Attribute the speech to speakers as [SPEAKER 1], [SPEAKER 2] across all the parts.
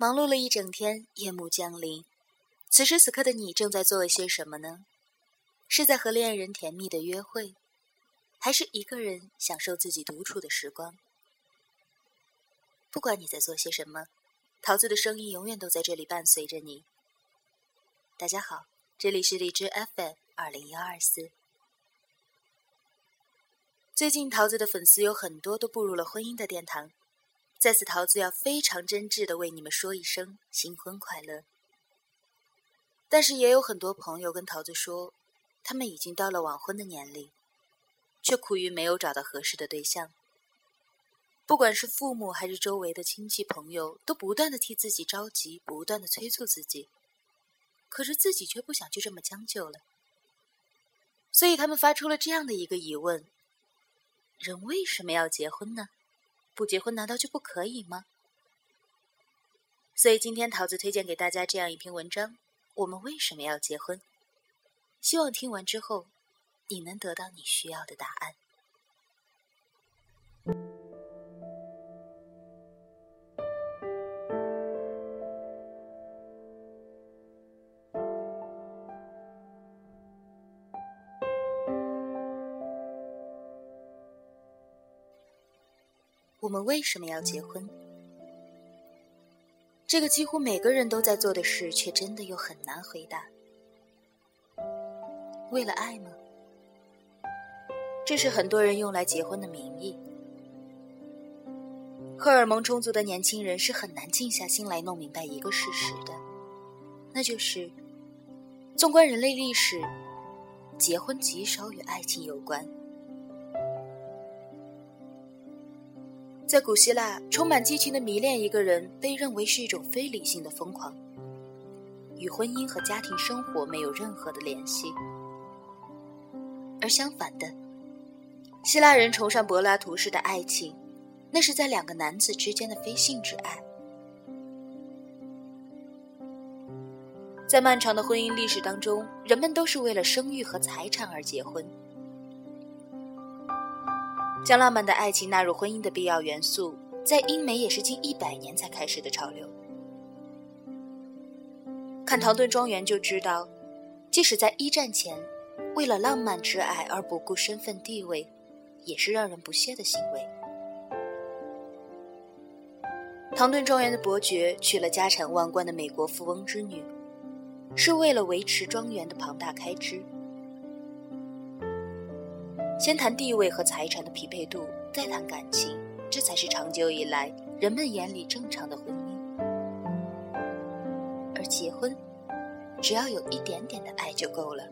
[SPEAKER 1] 忙碌了一整天，夜幕降临。此时此刻的你正在做些什么呢？是在和恋人甜蜜的约会，还是一个人享受自己独处的时光？不管你在做些什么，桃子的声音永远都在这里伴随着你。大家好，这里是荔枝 FM 二零幺二四。最近桃子的粉丝有很多都步入了婚姻的殿堂。在此，桃子要非常真挚的为你们说一声新婚快乐。但是也有很多朋友跟桃子说，他们已经到了晚婚的年龄，却苦于没有找到合适的对象。不管是父母还是周围的亲戚朋友，都不断的替自己着急，不断的催促自己，可是自己却不想就这么将就了。所以他们发出了这样的一个疑问：人为什么要结婚呢？不结婚难道就不可以吗？所以今天桃子推荐给大家这样一篇文章：我们为什么要结婚？希望听完之后，你能得到你需要的答案。我们为什么要结婚？这个几乎每个人都在做的事，却真的又很难回答。为了爱吗？这是很多人用来结婚的名义。荷尔蒙充足的年轻人是很难静下心来弄明白一个事实的，那就是，纵观人类历史，结婚极少与爱情有关。在古希腊，充满激情的迷恋一个人被认为是一种非理性的疯狂，与婚姻和家庭生活没有任何的联系。而相反的，希腊人崇尚柏拉图式的爱情，那是在两个男子之间的非性之爱。在漫长的婚姻历史当中，人们都是为了生育和财产而结婚。将浪漫的爱情纳入婚姻的必要元素，在英美也是近一百年才开始的潮流。看唐顿庄园就知道，即使在一战前，为了浪漫之爱而不顾身份地位，也是让人不屑的行为。唐顿庄园的伯爵娶了家产万贯的美国富翁之女，是为了维持庄园的庞大开支。先谈地位和财产的匹配度，再谈感情，这才是长久以来人们眼里正常的婚姻。而结婚，只要有一点点的爱就够了。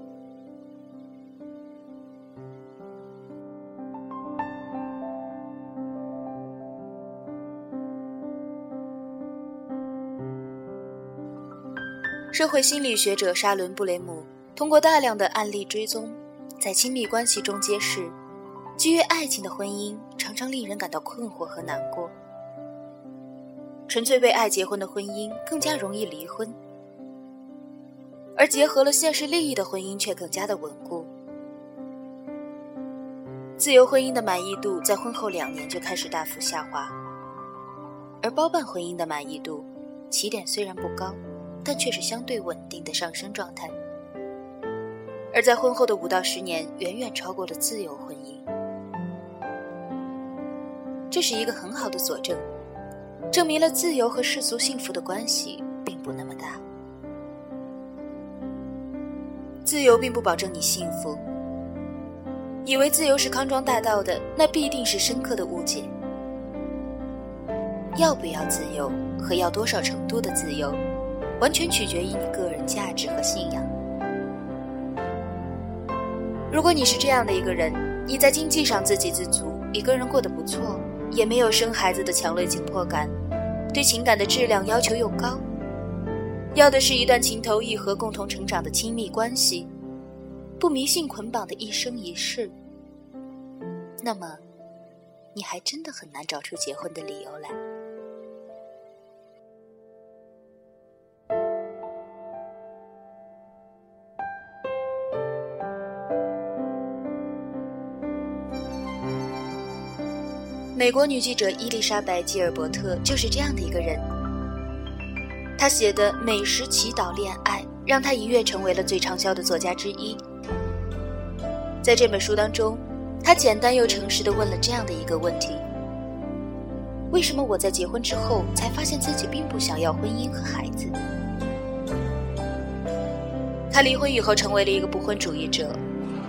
[SPEAKER 1] 社会心理学者沙伦·布雷姆通过大量的案例追踪。在亲密关系中揭示，基于爱情的婚姻常常令人感到困惑和难过。纯粹为爱结婚的婚姻更加容易离婚，而结合了现实利益的婚姻却更加的稳固。自由婚姻的满意度在婚后两年就开始大幅下滑，而包办婚姻的满意度起点虽然不高，但却是相对稳定的上升状态。而在婚后的五到十年，远远超过了自由婚姻。这是一个很好的佐证，证明了自由和世俗幸福的关系并不那么大。自由并不保证你幸福。以为自由是康庄大道的，那必定是深刻的误解。要不要自由和要多少程度的自由，完全取决于你个人价值和信仰。如果你是这样的一个人，你在经济上自给自足，一个人过得不错，也没有生孩子的强烈紧迫感，对情感的质量要求又高，要的是一段情投意合、共同成长的亲密关系，不迷信捆绑的一生一世，那么，你还真的很难找出结婚的理由来。美国女记者伊丽莎白·吉尔伯特就是这样的一个人。她写的《美食祈祷恋爱》让她一跃成为了最畅销的作家之一。在这本书当中，他简单又诚实地问了这样的一个问题：为什么我在结婚之后才发现自己并不想要婚姻和孩子？他离婚以后成为了一个不婚主义者，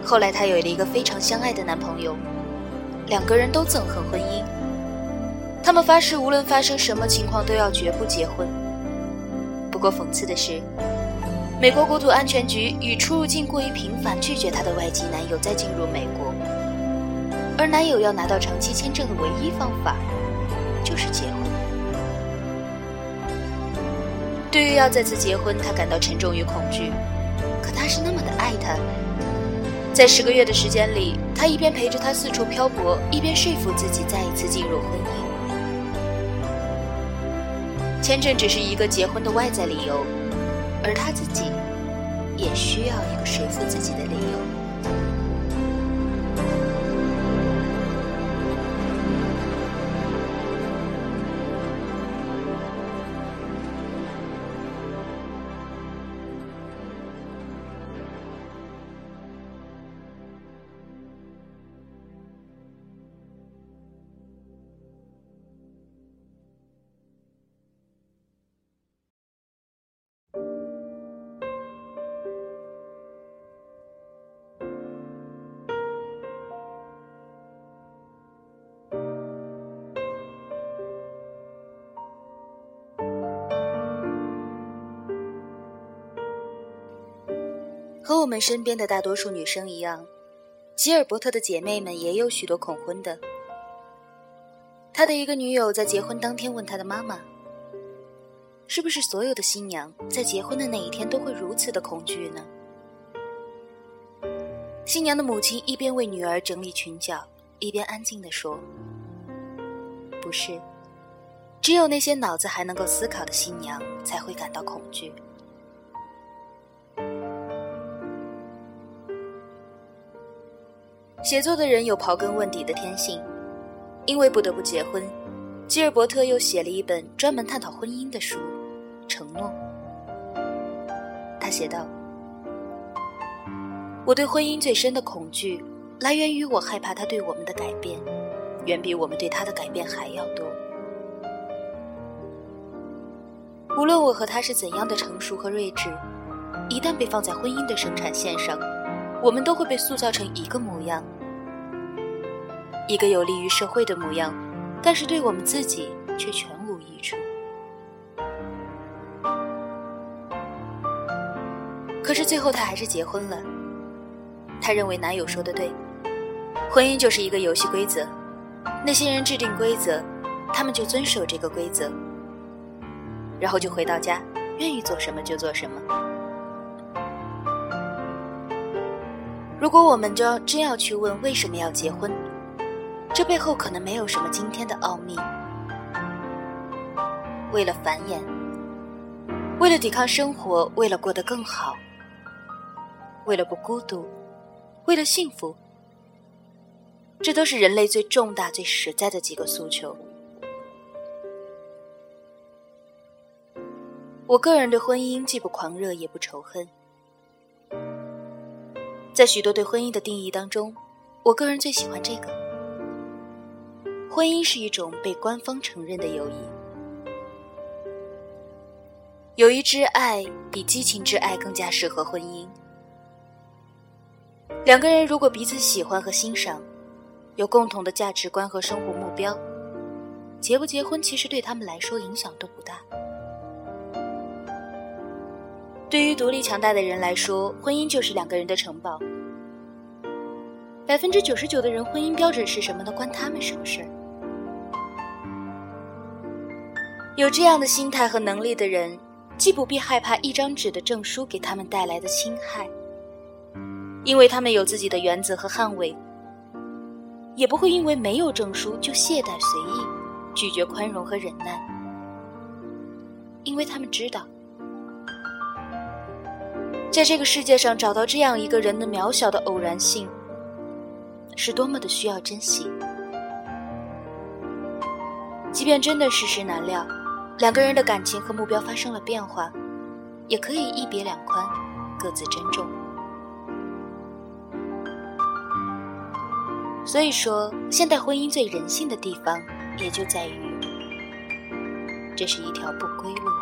[SPEAKER 1] 后来他有了一个非常相爱的男朋友，两个人都憎恨婚姻，他们发誓无论发生什么情况都要绝不结婚。不过讽刺的是，美国国土安全局以出入境过于频繁拒绝她的外籍男友再进入美国，而男友要拿到长期签证的唯一方法就是结婚。对于要再次结婚，她感到沉重与恐惧，可他是那么的爱她。在十个月的时间里，他一边陪着她四处漂泊，一边说服自己再一次进入婚姻。签证只是一个结婚的外在理由，而他自己也需要一个说服自己的理由。和我们身边的大多数女生一样，吉尔伯特的姐妹们也有许多恐婚的。他的一个女友在结婚当天问他的妈妈：“是不是所有的新娘在结婚的那一天都会如此的恐惧呢？”新娘的母亲一边为女儿整理裙角，一边安静地说：“不是，只有那些脑子还能够思考的新娘才会感到恐惧。”写作的人有刨根问底的天性，因为不得不结婚，吉尔伯特又写了一本专门探讨婚姻的书《承诺》。他写道：“我对婚姻最深的恐惧，来源于我害怕他对我们的改变，远比我们对他的改变还要多。无论我和他是怎样的成熟和睿智，一旦被放在婚姻的生产线上。”我们都会被塑造成一个模样，一个有利于社会的模样，但是对我们自己却全无益处。可是最后，他还是结婚了。他认为男友说的对，婚姻就是一个游戏规则，那些人制定规则，他们就遵守这个规则，然后就回到家，愿意做什么就做什么。如果我们就真要去问为什么要结婚，这背后可能没有什么惊天的奥秘。为了繁衍，为了抵抗生活，为了过得更好，为了不孤独，为了幸福，这都是人类最重大、最实在的几个诉求。我个人对婚姻既不狂热，也不仇恨。在许多对婚姻的定义当中，我个人最喜欢这个：婚姻是一种被官方承认的友谊。友谊之爱比激情之爱更加适合婚姻。两个人如果彼此喜欢和欣赏，有共同的价值观和生活目标，结不结婚其实对他们来说影响都不大。对于独立强大的人来说，婚姻就是两个人的城堡。百分之九十九的人，婚姻标准是什么呢？关他们什么事儿？有这样的心态和能力的人，既不必害怕一张纸的证书给他们带来的侵害，因为他们有自己的原则和捍卫；也不会因为没有证书就懈怠随意，拒绝宽容和忍耐，因为他们知道。在这个世界上找到这样一个人的渺小的偶然性，是多么的需要珍惜。即便真的世事难料，两个人的感情和目标发生了变化，也可以一别两宽，各自珍重。所以说，现代婚姻最人性的地方，也就在于，这是一条不归路。